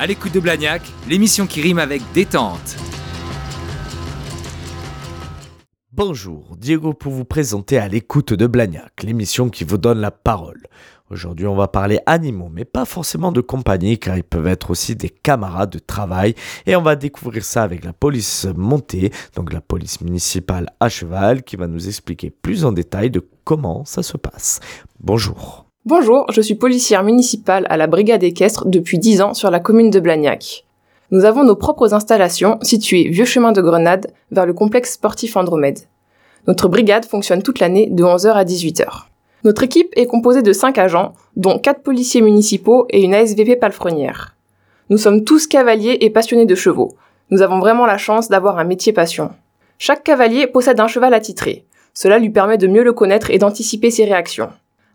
À l'écoute de Blagnac, l'émission qui rime avec détente. Bonjour, Diego pour vous présenter à l'écoute de Blagnac, l'émission qui vous donne la parole. Aujourd'hui, on va parler animaux, mais pas forcément de compagnie, car ils peuvent être aussi des camarades de travail. Et on va découvrir ça avec la police montée, donc la police municipale à cheval, qui va nous expliquer plus en détail de comment ça se passe. Bonjour. Bonjour, je suis policière municipale à la brigade équestre depuis 10 ans sur la commune de Blagnac. Nous avons nos propres installations situées Vieux Chemin de Grenade vers le complexe sportif Andromède. Notre brigade fonctionne toute l'année de 11h à 18h. Notre équipe est composée de 5 agents, dont 4 policiers municipaux et une ASVP palefrenière. Nous sommes tous cavaliers et passionnés de chevaux. Nous avons vraiment la chance d'avoir un métier passion. Chaque cavalier possède un cheval attitré. Cela lui permet de mieux le connaître et d'anticiper ses réactions.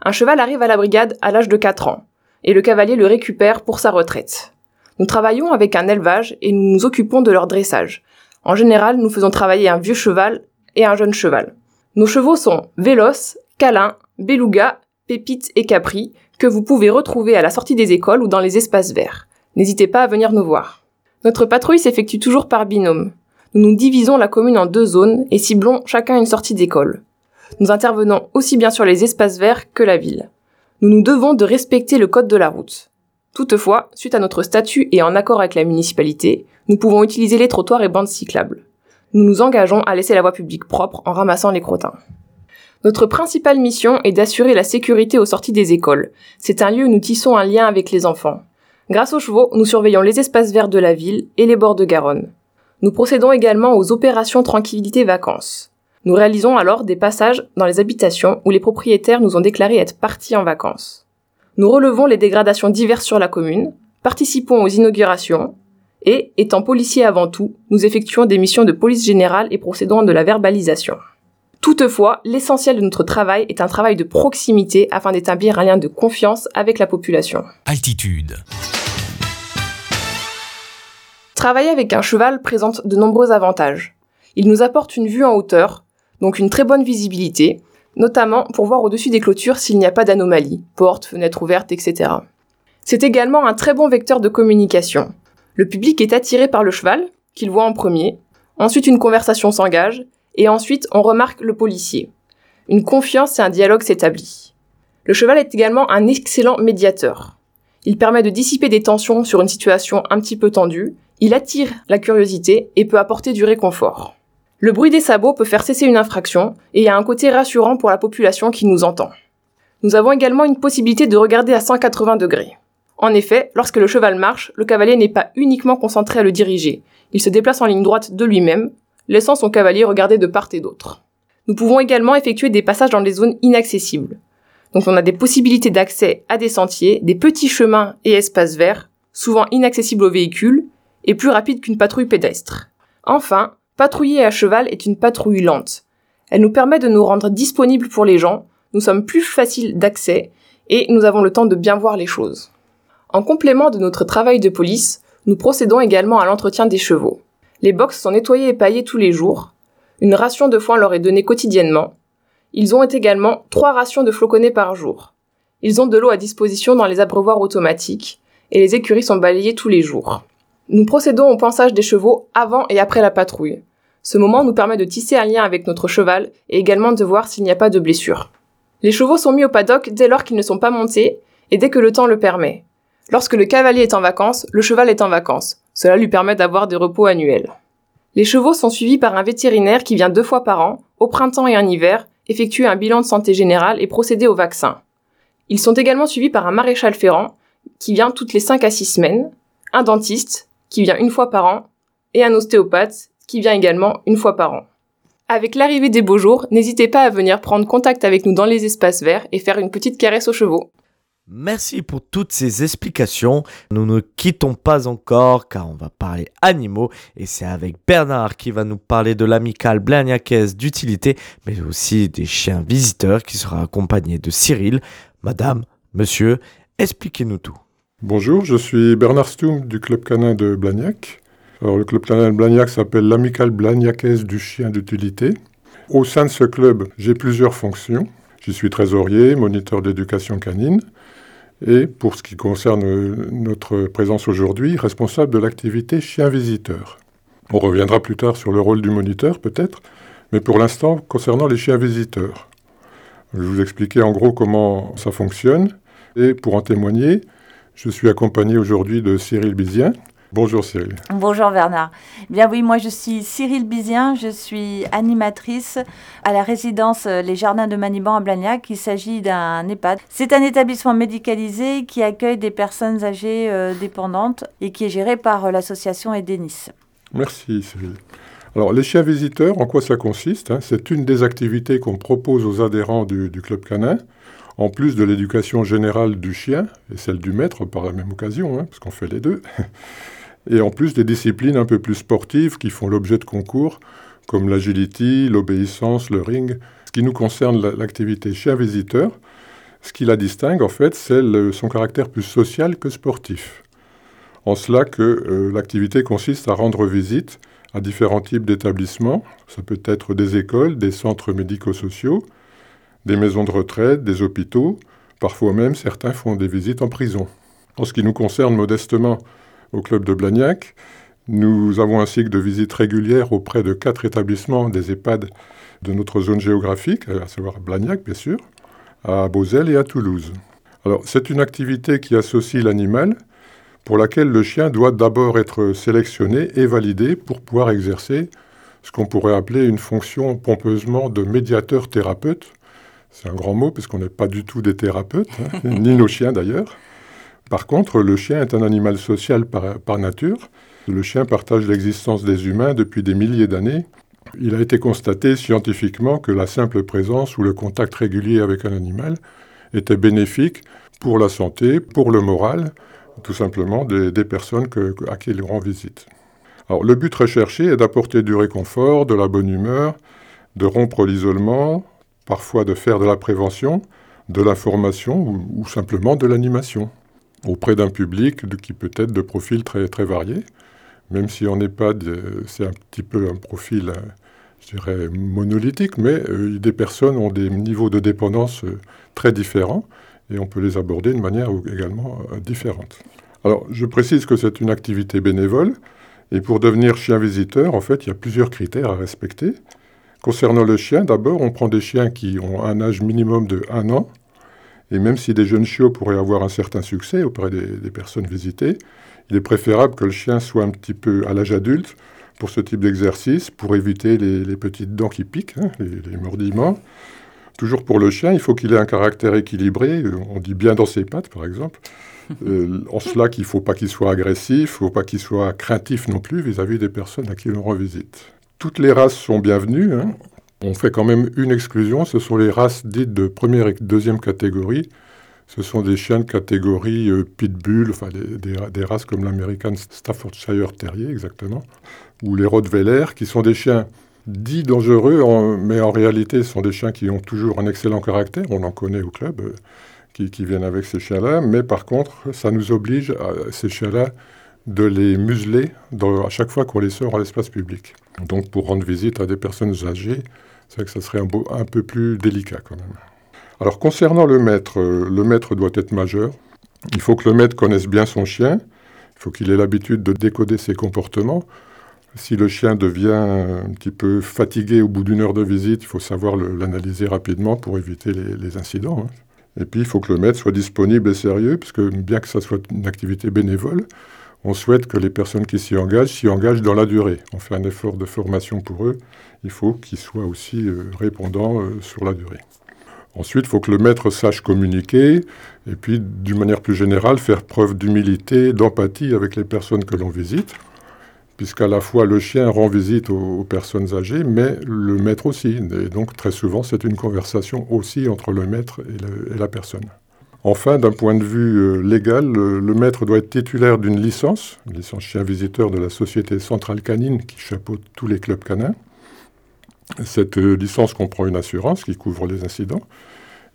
Un cheval arrive à la brigade à l'âge de 4 ans, et le cavalier le récupère pour sa retraite. Nous travaillons avec un élevage et nous nous occupons de leur dressage. En général, nous faisons travailler un vieux cheval et un jeune cheval. Nos chevaux sont Véloce, Câlin, Beluga, Pépite et Capri, que vous pouvez retrouver à la sortie des écoles ou dans les espaces verts. N'hésitez pas à venir nous voir. Notre patrouille s'effectue toujours par binôme. Nous nous divisons la commune en deux zones et ciblons chacun une sortie d'école. Nous intervenons aussi bien sur les espaces verts que la ville. Nous nous devons de respecter le code de la route. Toutefois, suite à notre statut et en accord avec la municipalité, nous pouvons utiliser les trottoirs et bandes cyclables. Nous nous engageons à laisser la voie publique propre en ramassant les crottins. Notre principale mission est d'assurer la sécurité aux sorties des écoles. C'est un lieu où nous tissons un lien avec les enfants. Grâce aux chevaux, nous surveillons les espaces verts de la ville et les bords de Garonne. Nous procédons également aux opérations tranquillité vacances. Nous réalisons alors des passages dans les habitations où les propriétaires nous ont déclaré être partis en vacances. Nous relevons les dégradations diverses sur la commune, participons aux inaugurations, et, étant policiers avant tout, nous effectuons des missions de police générale et procédons de la verbalisation. Toutefois, l'essentiel de notre travail est un travail de proximité afin d'établir un lien de confiance avec la population. Altitude. Travailler avec un cheval présente de nombreux avantages. Il nous apporte une vue en hauteur, donc une très bonne visibilité, notamment pour voir au-dessus des clôtures s'il n'y a pas d'anomalie, portes, fenêtres ouvertes, etc. C'est également un très bon vecteur de communication. Le public est attiré par le cheval, qu'il voit en premier, ensuite une conversation s'engage, et ensuite on remarque le policier. Une confiance et un dialogue s'établit. Le cheval est également un excellent médiateur. Il permet de dissiper des tensions sur une situation un petit peu tendue, il attire la curiosité et peut apporter du réconfort. Le bruit des sabots peut faire cesser une infraction et a un côté rassurant pour la population qui nous entend. Nous avons également une possibilité de regarder à 180 degrés. En effet, lorsque le cheval marche, le cavalier n'est pas uniquement concentré à le diriger. Il se déplace en ligne droite de lui-même, laissant son cavalier regarder de part et d'autre. Nous pouvons également effectuer des passages dans des zones inaccessibles. Donc on a des possibilités d'accès à des sentiers, des petits chemins et espaces verts, souvent inaccessibles aux véhicules, et plus rapides qu'une patrouille pédestre. Enfin, patrouiller à cheval est une patrouille lente. Elle nous permet de nous rendre disponibles pour les gens, nous sommes plus faciles d'accès, et nous avons le temps de bien voir les choses. En complément de notre travail de police, nous procédons également à l'entretien des chevaux. Les box sont nettoyés et paillés tous les jours. Une ration de foin leur est donnée quotidiennement. Ils ont également trois rations de floconnés par jour. Ils ont de l'eau à disposition dans les abreuvoirs automatiques et les écuries sont balayées tous les jours. Nous procédons au pansage des chevaux avant et après la patrouille. Ce moment nous permet de tisser un lien avec notre cheval et également de voir s'il n'y a pas de blessure. Les chevaux sont mis au paddock dès lors qu'ils ne sont pas montés et dès que le temps le permet. Lorsque le cavalier est en vacances, le cheval est en vacances. Cela lui permet d'avoir des repos annuels. Les chevaux sont suivis par un vétérinaire qui vient deux fois par an, au printemps et en hiver, effectuer un bilan de santé générale et procéder au vaccin. Ils sont également suivis par un maréchal ferrant qui vient toutes les 5 à 6 semaines, un dentiste qui vient une fois par an et un ostéopathe qui vient également une fois par an. Avec l'arrivée des beaux jours, n'hésitez pas à venir prendre contact avec nous dans les espaces verts et faire une petite caresse aux chevaux. Merci pour toutes ces explications. Nous ne quittons pas encore car on va parler animaux et c'est avec Bernard qui va nous parler de l'amicale blagnacaise d'utilité mais aussi des chiens visiteurs qui sera accompagné de Cyril. Madame, monsieur, expliquez-nous tout. Bonjour, je suis Bernard Stoum du club canin de Blagnac. Alors, le club canin de Blagnac s'appelle l'amicale blagnacaise du chien d'utilité. Au sein de ce club, j'ai plusieurs fonctions. Je suis trésorier, moniteur d'éducation canine et pour ce qui concerne notre présence aujourd'hui, responsable de l'activité chien visiteur. On reviendra plus tard sur le rôle du moniteur peut-être, mais pour l'instant concernant les chiens visiteurs. Je vais vous expliquer en gros comment ça fonctionne et pour en témoigner, je suis accompagné aujourd'hui de Cyril Bizien. Bonjour Cyril. Bonjour Bernard. Bien oui, moi je suis Cyril Bizien, je suis animatrice à la résidence euh, Les Jardins de Maniban à Blagnac. Il s'agit d'un EHPAD. C'est un établissement médicalisé qui accueille des personnes âgées euh, dépendantes et qui est géré par euh, l'association Edenis. Merci Cyril. Alors les chiens visiteurs, en quoi ça consiste hein? C'est une des activités qu'on propose aux adhérents du, du club canin en plus de l'éducation générale du chien et celle du maître par la même occasion, hein, parce qu'on fait les deux, et en plus des disciplines un peu plus sportives qui font l'objet de concours, comme l'agility, l'obéissance, le ring. Ce qui nous concerne l'activité chien visiteur, ce qui la distingue en fait, c'est son caractère plus social que sportif. En cela que euh, l'activité consiste à rendre visite à différents types d'établissements. Ça peut être des écoles, des centres médico-sociaux, des maisons de retraite, des hôpitaux, parfois même certains font des visites en prison. En ce qui nous concerne modestement au club de Blagnac, nous avons un cycle de visites régulières auprès de quatre établissements des EHPAD de notre zone géographique, à savoir Blagnac bien sûr, à Beauzelle et à Toulouse. Alors c'est une activité qui associe l'animal, pour laquelle le chien doit d'abord être sélectionné et validé pour pouvoir exercer ce qu'on pourrait appeler une fonction pompeusement de médiateur thérapeute, c'est un grand mot parce qu'on n'est pas du tout des thérapeutes, hein, ni nos chiens d'ailleurs. Par contre, le chien est un animal social par, nature. Le chien partage l'existence des humains depuis des milliers d'années. Il a été constaté scientifiquement que la simple présence ou le contact régulier avec un animal était bénéfique pour la santé, pour le moral, tout simplement des, personnes à qui il rend visite. Alors, le but recherché est d'apporter du réconfort, de la bonne humeur, de rompre l'isolement, parfois de faire de la prévention, de l'information ou, ou, simplement de l'animation auprès d'un public qui peut être de profils très, très variés, même si n'est pas, c'est un petit peu un profil, euh, je dirais, monolithique, mais euh, des personnes ont des niveaux de dépendance euh, très différents et on peut les aborder de manière également différente. Alors, je précise que c'est une activité bénévole et pour devenir chien visiteur, en fait, il y a plusieurs critères à respecter. Concernant le chien, d'abord, on prend des chiens qui ont un âge minimum de 1 an. Et même si des jeunes chiots pourraient avoir un certain succès auprès des, personnes visitées, il est préférable que le chien soit un petit peu à l'âge adulte pour ce type d'exercice, pour éviter les, petites dents qui piquent, hein, les, mordillements. Toujours pour le chien, il faut qu'il ait un caractère équilibré, on dit bien dans ses pattes par exemple. Euh, en cela qu'il ne faut pas qu'il soit agressif, il ne faut pas qu'il soit craintif non plus vis-à-vis des personnes à qui l'on rend visite. Toutes les races sont bienvenues. Hein. On fait quand même une exclusion, ce sont les races dites de première et deuxième catégorie. Ce sont des chiens de catégorie euh, pitbull, enfin des, races comme l'American Staffordshire Terrier exactement, ou les Rottweiler, qui sont des chiens dits dangereux, mais en réalité ce sont des chiens qui ont toujours un excellent caractère. On en connaît au club euh, qui, qui, viennent avec ces chiens-là, mais par contre, ça nous oblige, à, ces chiens-là, de les museler à chaque fois qu'on les sort à l'espace public. Donc pour rendre visite à des personnes âgées, c'est vrai que ça serait un, un, peu plus délicat quand même. Alors concernant le maître, euh, le maître doit être majeur. Il faut que le maître connaisse bien son chien. Il faut qu'il ait l'habitude de décoder ses comportements. Si le chien devient un petit peu fatigué au bout d'une heure de visite, il faut savoir l'analyser rapidement pour éviter les, incidents. Hein. Et puis il faut que le maître soit disponible et sérieux, puisque bien que ça soit une activité bénévole, on souhaite que les personnes qui s'y engagent s'y engagent dans la durée. On fait un effort de formation pour eux. Il faut qu'ils soient aussi euh, répondants euh, sur la durée. Ensuite, il faut que le maître sache communiquer et puis, d'une manière plus générale, faire preuve d'humilité, d'empathie avec les personnes que l'on visite, puisqu'à la fois le chien rend visite aux, personnes âgées, mais le maître aussi. Et donc, très souvent, c'est une conversation aussi entre le maître et la personne. Enfin, d'un point de vue euh, légal, le, maître doit être titulaire d'une licence, une licence chien visiteur de la Société centrale canine qui chapeaute tous les clubs canins. Cette euh, licence comprend une assurance qui couvre les incidents.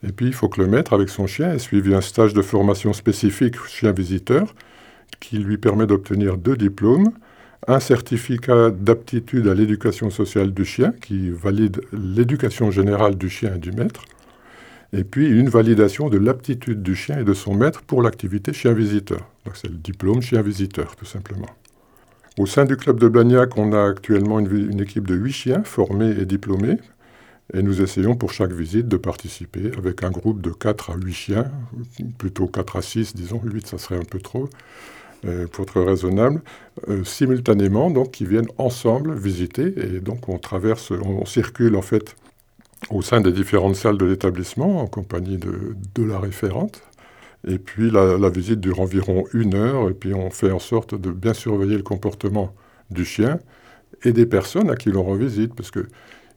Et puis, il faut que le maître, avec son chien, ait suivi un stage de formation spécifique chien visiteur qui lui permet d'obtenir deux diplômes, un certificat d'aptitude à l'éducation sociale du chien qui valide l'éducation générale du chien et du maître, et puis une validation de l'aptitude du chien et de son maître pour l'activité chien-visiteur. Donc c'est le diplôme chien-visiteur, tout simplement. Au sein du club de Blagnac, on a actuellement une, équipe de 8 chiens formés et diplômés. Et nous essayons pour chaque visite de participer avec un groupe de 4 à 8 chiens, plutôt 4 à 6, disons, 8 ça serait un peu trop, euh, pour être raisonnable, euh, simultanément, donc qui viennent ensemble visiter. Et donc on traverse, on, circule en fait au sein des différentes salles de l'établissement en compagnie de, de, la référente. Et puis la, visite dure environ une heure, et puis on fait en sorte de bien surveiller le comportement du chien et des personnes à qui l'on revisite, parce que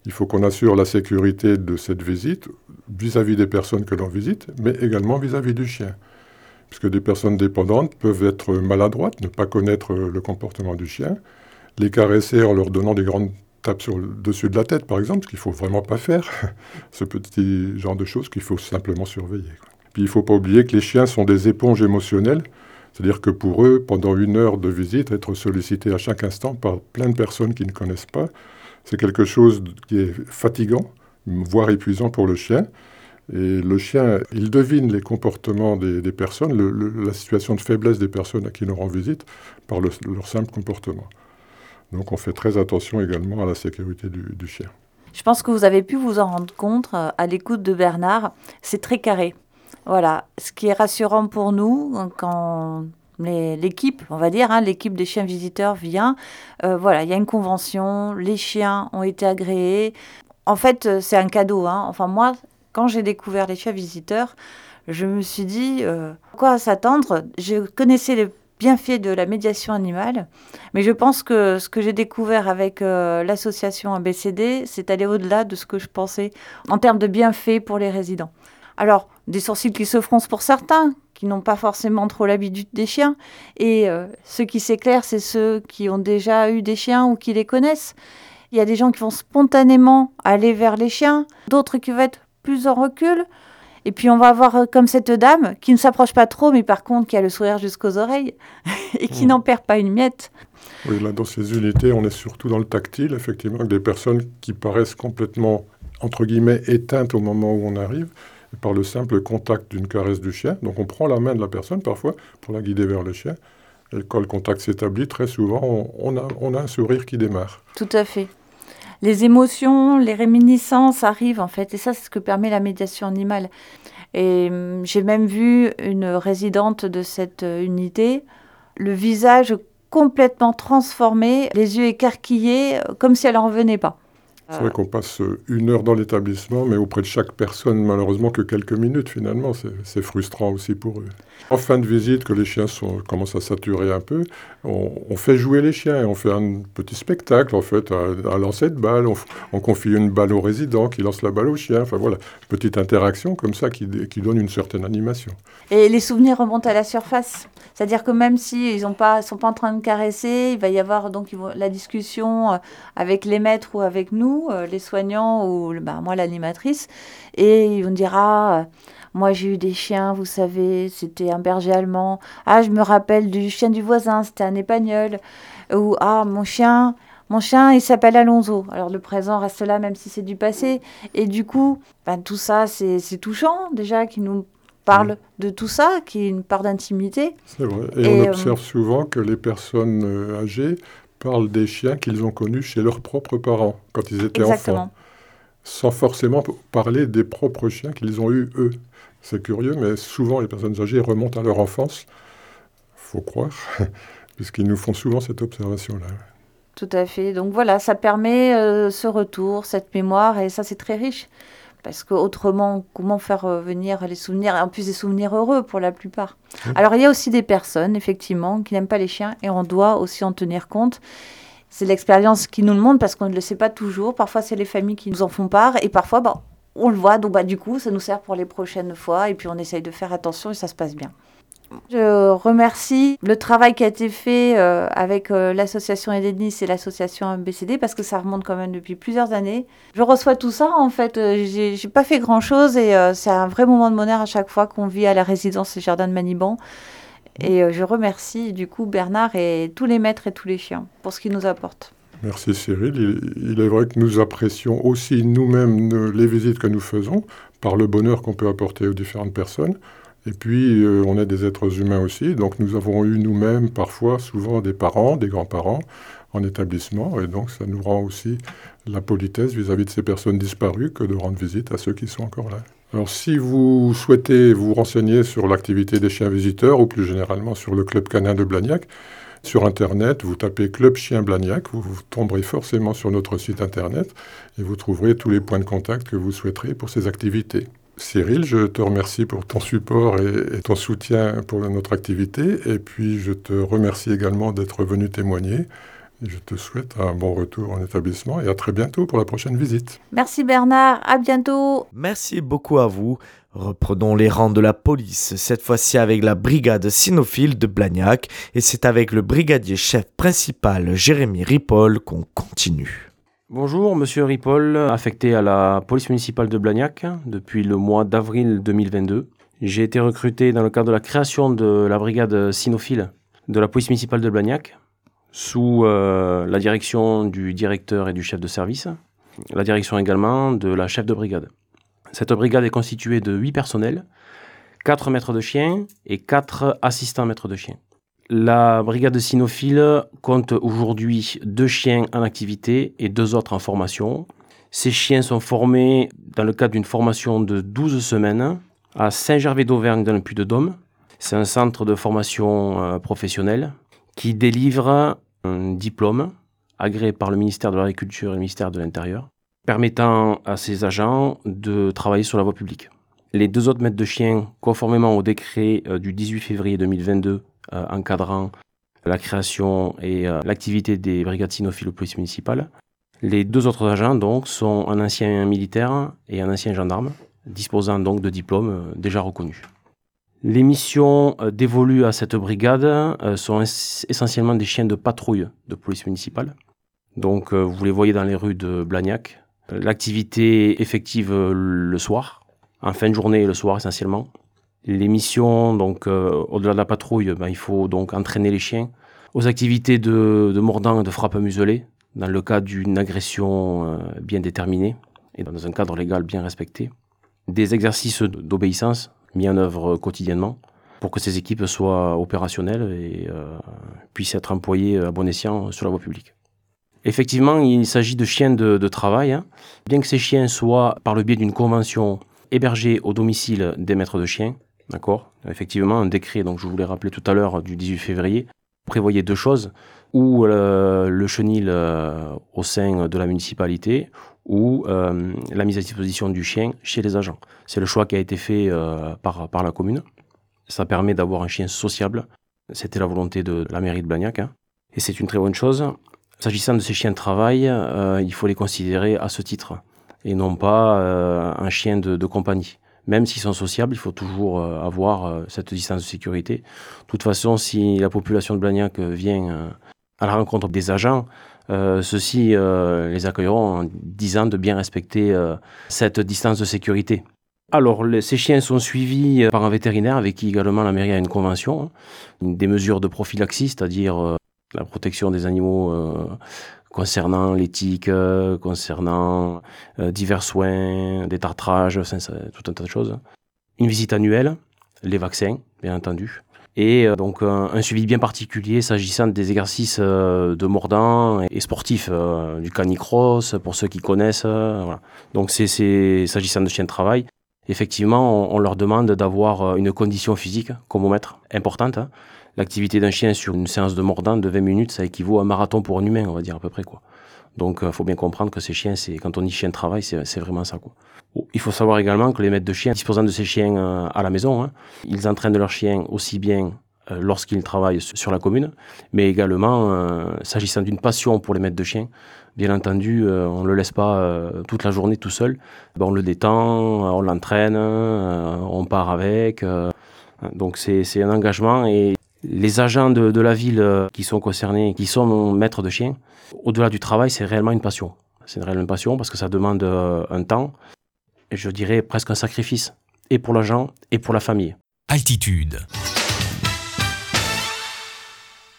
il faut qu'on assure la sécurité de cette visite vis-à-vis des personnes que l'on visite, mais également vis-à-vis du chien. Puisque des personnes dépendantes peuvent être maladroites, ne pas connaître le comportement du chien, les caresser en leur donnant des grandes tapes sur le dessus de la tête, par exemple, ce qu'il ne faut vraiment pas faire. ce petit genre de choses qu'il faut simplement surveiller. Puis il ne faut pas oublier que les chiens sont des éponges émotionnelles. C'est-à-dire que pour eux, pendant une heure de visite, être sollicité à chaque instant par plein de personnes qui ne connaissent pas, c'est quelque chose qui est fatigant, voire épuisant pour le chien. Et le chien, il devine les comportements des, personnes, la situation de faiblesse des personnes à qui nous rend visite par leur simple comportement. Donc on fait très attention également à la sécurité du, chien. Je pense que vous avez pu vous en rendre compte euh, à l'écoute de Bernard. C'est très carré. Voilà, ce qui est rassurant pour nous quand l'équipe, on va dire, hein, l'équipe des chiens visiteurs vient. Euh, voilà, il y a une convention, les chiens ont été agréés. En fait, euh, c'est un cadeau. Hein. Enfin, moi, quand j'ai découvert les chiens visiteurs, je me suis dit, euh, quoi s'attendre? Je connaissais les bienfaits de la médiation animale, mais je pense que ce que j'ai découvert avec l'association ABCD, c'est aller au-delà de ce que je pensais en termes de bienfaits pour les résidents. Alors, des sourcils qui se froncent pour certains, qui n'ont pas forcément trop l'habitude des chiens. Et euh, ceux qui s'éclairent, c'est ceux qui ont déjà eu des chiens ou qui les connaissent. Il y a des gens qui vont spontanément aller vers les chiens, d'autres qui vont être plus en recul. Et puis on va avoir euh, comme cette dame qui ne s'approche pas trop, mais par contre qui a le sourire jusqu'aux oreilles et qui mmh. n'en perd pas une miette. Oui, là dans ces unités, on est surtout dans le tactile, effectivement, avec des personnes qui paraissent complètement, entre guillemets, éteintes au moment où on arrive par le simple contact d'une caresse du chien. Donc on prend la main de la personne parfois pour la guider vers le chien. Et quand le contact s'établit, très souvent, on, a, on, a, un sourire qui démarre. Tout à fait. Les émotions, les réminiscences arrivent en fait, et ça c'est ce que permet la médiation animale. Et hum, j'ai même vu une résidente de cette euh, unité, le visage complètement transformé, les yeux écarquillés, euh, comme si elle n'en revenait pas. C'est vrai qu'on passe une heure dans l'établissement, mais auprès de chaque personne, malheureusement, que quelques minutes finalement. C'est frustrant aussi pour eux. En fin de visite, que les chiens commencent à saturer un peu, on, fait jouer les chiens et on fait un petit spectacle, en fait, un, lancer de balle. On, confie une balle au résident qui lance la balle au chien. Enfin voilà, petite interaction comme ça qui, donne une certaine animation. Et les souvenirs remontent à la surface c'est-à-dire que même s'ils si ne sont pas en train de caresser, il va y avoir donc la discussion euh, avec les maîtres ou avec nous, euh, les soignants ou bah, moi l'animatrice, et on dira ah, moi j'ai eu des chiens, vous savez, c'était un berger allemand. Ah, je me rappelle du chien du voisin, c'était un épagnol. Ou ah, mon chien, mon chien, il s'appelle Alonso. Alors le présent reste là, même si c'est du passé. Et du coup, ben, tout ça, c'est touchant déjà, qui nous parle de tout ça, qui est une part d'intimité. C'est vrai. Et, on euh, observe souvent que les personnes euh, âgées parlent des chiens qu'ils ont connus chez leurs propres parents quand ils étaient enfants, sans forcément parler des propres chiens qu'ils ont eus eux. C'est curieux, mais souvent les personnes âgées remontent à leur enfance, faut croire, puisqu'ils nous font souvent cette observation-là. Tout à fait. Donc voilà, ça permet euh, ce retour, cette mémoire, et ça c'est très riche. Parce qu'autrement, comment faire euh, venir les souvenirs, en plus des souvenirs heureux pour la plupart? Alors il y a aussi des personnes, effectivement, qui n'aiment pas les chiens et on doit aussi en tenir compte. C'est l'expérience qui nous le montre parce qu'on ne le sait pas toujours. Parfois, c'est les familles qui nous en font part et parfois, bah, on le voit. Donc, bah, du coup, ça nous sert pour les prochaines fois et puis on essaye de faire attention et ça se passe bien. Je remercie le travail qui a été fait euh, avec euh, l'association Edenis et l'association MBCD parce que ça remonte quand même depuis plusieurs années. Je reçois tout ça en fait, euh, j'ai pas fait grand chose et c'est un vrai moment de bonheur à chaque fois qu'on vit à la résidence des Jardins de Maniban. Et je remercie du coup Bernard et tous les maîtres et tous les chiens pour ce qu'ils nous apportent. Merci Cyril. Il, est vrai que nous apprécions aussi nous-mêmes les visites que nous faisons par le bonheur qu'on peut apporter aux différentes personnes. Et puis, euh, on est des êtres humains aussi, donc nous avons eu nous-mêmes parfois, souvent des parents, des grands-parents en établissement, et donc ça nous rend aussi la politesse vis-à-vis de ces personnes disparues que de rendre visite à ceux qui sont encore là. Alors si vous souhaitez vous renseigner sur l'activité des chiens visiteurs, ou plus généralement sur le club canin de Blagnac, sur Internet, vous tapez Club Chien Blagnac, vous, tomberez forcément sur notre site Internet et vous trouverez tous les points de contact que vous souhaiterez pour ces activités. Cyril, je te remercie pour ton support et, ton soutien pour notre activité. Et puis, je te remercie également d'être venu témoigner. Et je te souhaite un bon retour en établissement et à très bientôt pour la prochaine visite. Merci Bernard, à bientôt. Merci beaucoup à vous. Reprenons les rangs de la police, cette fois-ci avec la brigade cynophile de Blagnac. Et c'est avec le brigadier chef principal Jérémy Ripoll qu'on continue. Bonjour, monsieur Ripoll, affecté à la police municipale de Blagnac depuis le mois d'avril 2022. J'ai été recruté dans le cadre de la création de la brigade cynophile de la police municipale de Blagnac, sous euh, la direction du directeur et du chef de service, la direction également de la chef de brigade. Cette brigade est constituée de 8 personnels, 4 maîtres de chiens et 4 assistants maîtres de chiens. La brigade cynophile compte aujourd'hui deux chiens en activité et deux autres en formation. Ces chiens sont formés dans le cadre d'une formation de 12 semaines à Saint-Gervais d'Auvergne dans le Puy-de-Dôme. C'est un centre de formation euh, professionnelle qui délivre un diplôme agréé par le ministère de l'Agriculture et le ministère de l'Intérieur, permettant à ces agents de travailler sur la voie publique. Les deux autres maîtres de chiens, conformément au décret euh, du 18 février 2022 euh, encadrant la création et euh, l'activité des brigades cynophiles aux polices municipales, les deux autres agents donc sont un ancien militaire et un ancien gendarme, disposant donc de diplômes déjà reconnus. Les missions euh, dévolues à cette brigade euh, sont essentiellement des chiens de patrouille de police municipale. Donc euh, vous les voyez dans les rues de Blagnac. L'activité effective le soir, en fin de journée et le soir essentiellement. Les missions, donc au-delà de la patrouille, ben, il faut donc entraîner les chiens aux activités de, de mordant et de frappe muselée dans le cas d'une agression bien déterminée et dans un cadre légal bien respecté. Des exercices d'obéissance mis en œuvre quotidiennement pour que ces équipes soient opérationnelles et euh, puissent être employées à bon escient sur la voie publique. Effectivement, il s'agit de chiens de, travail, hein. bien que ces chiens soient, par le biais d'une convention, hébergés au domicile des maîtres de chiens. D'accord Effectivement, un décret, donc je vous l'ai rappelé tout à l'heure, du 18 février, prévoyait deux choses, ou euh, le chenil euh, au sein de la municipalité, ou euh, la mise à disposition du chien chez les agents. C'est le choix qui a été fait euh, par, par la commune. Ça permet d'avoir un chien sociable. C'était la volonté de la mairie de Blagnac. Hein. Et c'est une très bonne chose. S'agissant de ces chiens de travail, euh, il faut les considérer à ce titre et non pas un chien de, compagnie. Même s'ils sont sociables, il faut toujours avoir cette distance de sécurité. De toute façon, si la population de Blagnac vient à la rencontre des agents, euh, ceux-ci euh, les accueilleront en disant de bien respecter euh, cette distance de sécurité. Alors, les, ces chiens sont suivis par un vétérinaire avec qui également la mairie a une convention, hein, des mesures de prophylaxie, c'est-à-dire la protection des animaux concernant l'éthique, concernant divers soins, des tartrages, tout un tas de choses. Une visite annuelle, les vaccins, bien entendu et euh, donc un, un, suivi bien particulier s'agissant des exercices euh, de mordant et, sportifs, euh, du canicross pour ceux qui connaissent. voilà. Donc c'est s'agissant de chiens de travail. Effectivement, on, on leur demande d'avoir une condition physique, comme au maître, importante. Hein. L'activité d'un chien sur une séance de mordant de 20 minutes, ça équivaut à un marathon pour un humain, on va dire à peu près quoi. Donc, il faut bien comprendre que ces chiens, c'est quand on dit chien de travail, c'est vraiment ça. Quoi. Il faut savoir également que les maîtres de chiens, disposant de ces chiens euh, à la maison, hein, ils entraînent leurs chiens aussi bien euh, lorsqu'ils travaillent sur la commune, mais également euh, s'agissant d'une passion pour les maîtres de chiens. Bien entendu, on ne le laisse pas toute la journée tout seul. Ben, on le détend, on l'entraîne, on part avec. donc c'est un engagement et les agents de, de, la ville qui sont concernés, qui sont maîtres de chiens, au-delà du travail, c'est réellement une passion. C'est une réelle passion parce que ça demande un temps, je dirais presque un sacrifice, et pour l'agent et pour la famille. Altitude.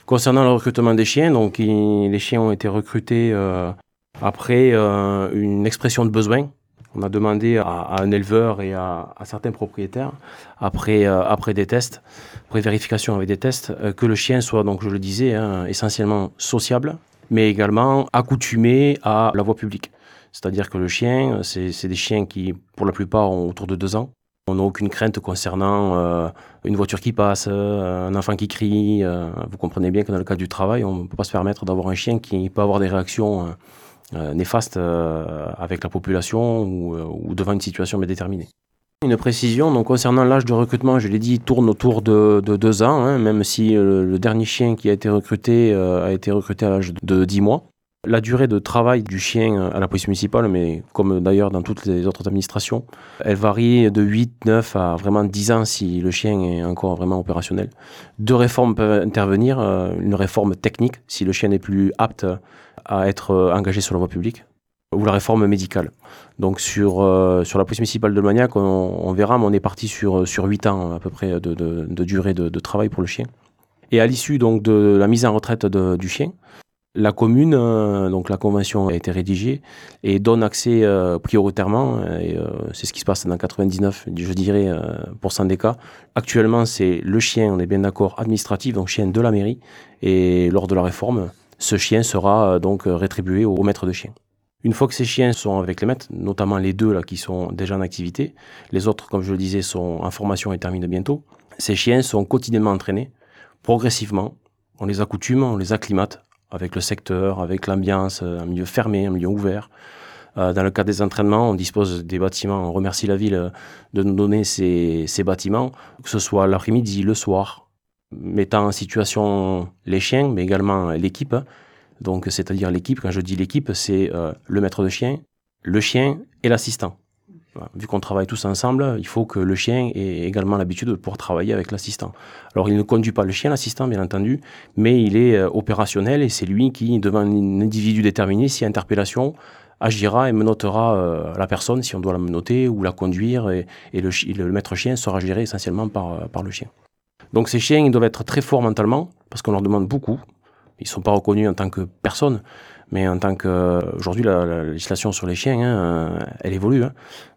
Concernant le recrutement des chiens, donc il, les chiens ont été recrutés euh, après euh, une expression de besoin On a demandé à, un éleveur et à, certains propriétaires, après, euh, après des tests, après vérification avec des tests, euh, que le chien soit, donc je le disais, hein, essentiellement sociable, mais également accoutumé à la voie publique. C'est-à-dire que le chien, c'est des chiens qui, pour la plupart, ont autour de deux ans. On n'a aucune crainte concernant euh, une voiture qui passe, un enfant qui crie. vous comprenez bien que dans le cadre du travail, on ne peut pas se permettre d'avoir un chien qui peut avoir des réactions néfaste euh, avec la population ou, euh, devant une situation déterminée. Une précision, concernant l'âge de recrutement, je l'ai dit, tourne autour de, de deux ans, hein, même si le, dernier chien qui a été recruté a été recruté à l'âge de 10 mois. La durée de travail du chien à la police municipale, mais comme d'ailleurs dans toutes les autres administrations, elle varie de 8, 9 à vraiment 10 ans si le chien est encore vraiment opérationnel. Deux réformes peuvent intervenir. Une réforme technique, si le chien n'est plus apte à être euh, engagé sur la voie publique ou la réforme médicale. Donc sur, euh, sur la police municipale de Magnac, on, verra, mais on est parti sur, euh, sur 8 ans à peu près de, de, durée de, travail pour le chien. Et à l'issue donc de la mise en retraite du chien, la commune, donc la convention a été rédigée et donne accès prioritairement, et c'est ce qui se passe dans 99, je dirais, pour cent des cas. Actuellement, c'est le chien, on est bien d'accord, administratif, donc chien de la mairie, et lors de la réforme, ce chien sera euh, donc euh, rétribué au, maître de chien. Une fois que ces chiens sont avec les maîtres, notamment les deux là qui sont déjà en activité, les autres, comme je le disais, sont en formation et terminent bientôt. Ces chiens sont quotidiennement entraînés, progressivement. On les accoutume, on les acclimate avec le secteur, avec l'ambiance, euh, un milieu fermé, un milieu ouvert. dans le cadre des entraînements, on dispose des bâtiments. On remercie la ville de nous donner ces, ces bâtiments, que ce soit l'après-midi, le soir, mettant en situation les chiens, mais également l'équipe. Donc, c'est-à-dire l'équipe, quand je dis l'équipe, c'est euh, le maître de chien, le chien et l'assistant. Vu qu'on travaille tous ensemble, il faut que le chien ait également l'habitude de pouvoir travailler avec l'assistant. Alors, il ne conduit pas le chien, l'assistant, bien entendu, mais il est euh, opérationnel et c'est lui qui, devant un individu déterminé, si interpellation, agira et menotera euh, la personne si on doit la menoter ou la conduire et, le, le, maître chien sera géré essentiellement par, par le chien. Donc ces chiens, ils doivent être très forts mentalement, parce qu'on leur demande beaucoup. Ils ne sont pas reconnus en tant que personne, mais en tant que... Aujourd'hui, la, législation sur les chiens, hein, elle évolue. Hein.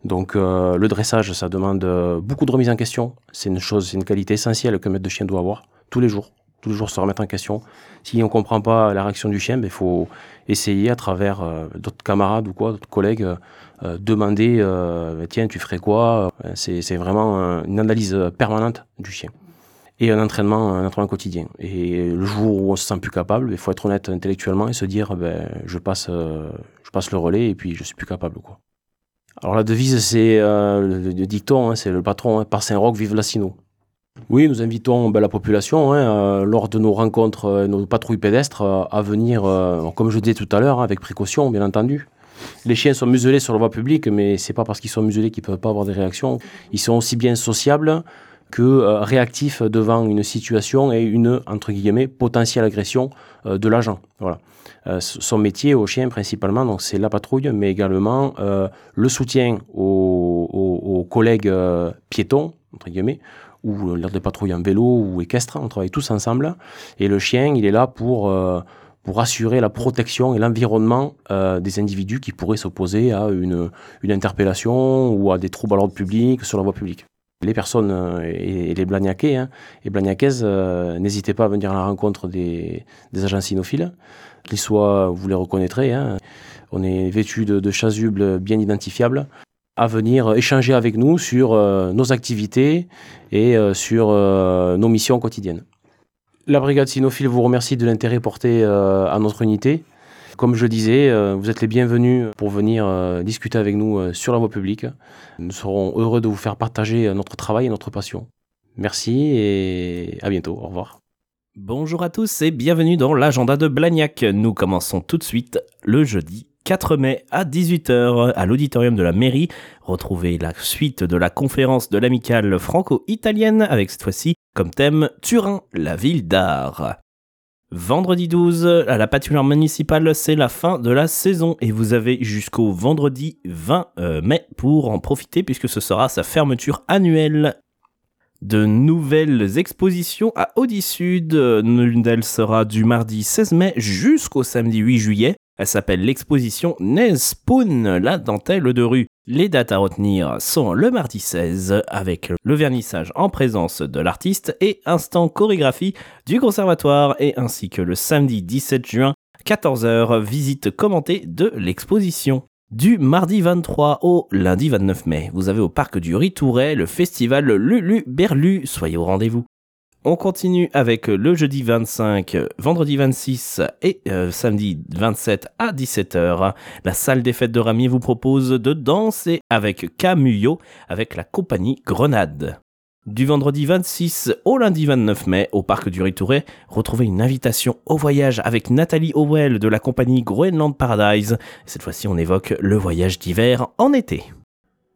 Donc euh, le dressage, ça demande beaucoup de remise en question. C'est une chose, c'est une qualité essentielle qu'un maître de chien doit avoir, tous les jours. Tous les jours se remettre en question. Si on ne comprend pas la réaction du chien, il ben, faut essayer à travers euh, d'autres camarades ou quoi, d'autres collègues, euh, demander, tiens, tu ferais quoi? C'est vraiment une analyse permanente du chien et un entraînement, un entraînement quotidien. Et le jour où on se sent plus capable, il faut être honnête intellectuellement et se dire, ben, je passe, euh, je passe le relais et puis je suis plus capable, quoi. Alors la devise, c'est euh, le, dicton, hein, c'est le patron, hein, par Saint-Roch, vive la Sino. Oui, nous invitons ben, la population, hein, euh, lors de nos rencontres, nos patrouilles pédestres, à venir, comme je disais tout à l'heure, avec précaution, bien entendu. Les chiens sont muselés sur la voie publique, mais c'est pas parce qu'ils sont muselés qu'ils peuvent pas avoir des réactions. Ils sont aussi bien sociables que euh, réactif devant une situation et une entre guillemets potentielle agression euh, de l'agent. Voilà. Euh, son métier au chien principalement, donc c'est la patrouille, mais également le soutien aux, collègues piétons entre guillemets ou lors des patrouilles en vélo ou équestre, on travaille tous ensemble. Et le chien, il est là pour pour assurer la protection et l'environnement des individus qui pourraient s'opposer à une, une interpellation ou à des troubles à l'ordre public sur la voie publique les personnes euh, et, les Blagnacais hein, et Blagnacaises, euh, n'hésitez pas à venir à la rencontre des, agents cynophiles, qu'ils soient, vous les reconnaîtrez, hein. on est vêtus de, chasubles bien identifiables, à venir échanger avec nous sur euh, nos activités et sur nos missions quotidiennes. La brigade cynophile vous remercie de l'intérêt porté à notre unité. Comme je disais, euh, vous êtes les bienvenus pour venir euh, discuter avec nous euh, sur la voie publique. Nous serons heureux de vous faire partager notre travail et notre passion. Merci et à bientôt. Au revoir. Bonjour à tous et bienvenue dans l'agenda de Blagnac. Nous commençons tout de suite le jeudi 4 mai à 18h à l'auditorium de la mairie. Retrouvez la suite de la conférence de l'amicale franco-italienne avec cette fois-ci comme thème Turin, la ville d'art. Vendredi 12, à la patinoire municipale, c'est la fin de la saison et vous avez jusqu'au vendredi 20 euh, mai pour en profiter puisque ce sera sa fermeture annuelle. De nouvelles expositions à Audi Sud. L'une d'elles sera du mardi 16 mai jusqu'au samedi 8 juillet. Elle s'appelle l'exposition Nespoon, la dentelle de rue. Les dates à retenir sont le mardi 16 avec le vernissage en présence de l'artiste et instant chorégraphie du conservatoire et ainsi que le samedi 17 juin 14h visite commentée de l'exposition. Du mardi 23 au lundi 29 mai, vous avez au parc du Ritouret le festival Lulu Berlu, soyez au rendez-vous. On continue avec le jeudi 25, vendredi 26 et euh, samedi 27 à 17h. La salle des fêtes de Ramier vous propose de danser avec Camuyo avec la compagnie Grenade. Du vendredi 26 au lundi 29 mai, au parc du Ritouret, retrouvez une invitation au voyage avec Nathalie Howell de la compagnie Groenland Paradise. Cette fois-ci, on évoque le voyage d'hiver en été.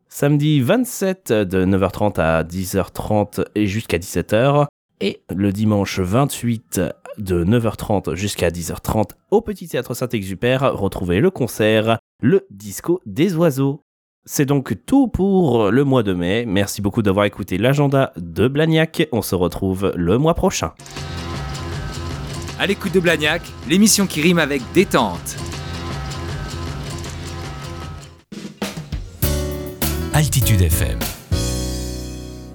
Samedi 27 de 9h30 à 10h30 et jusqu'à 17h, et le dimanche 28 de 9h30 jusqu'à 10h30 au Petit Théâtre Saint-Exupère, retrouvez le concert Le Disco des Oiseaux. C'est donc tout pour le mois de mai. Merci beaucoup d'avoir écouté l'agenda de Blagnac. On se retrouve le mois prochain. À l'écoute de Blagnac, l'émission qui rime avec détente. Altitude FM.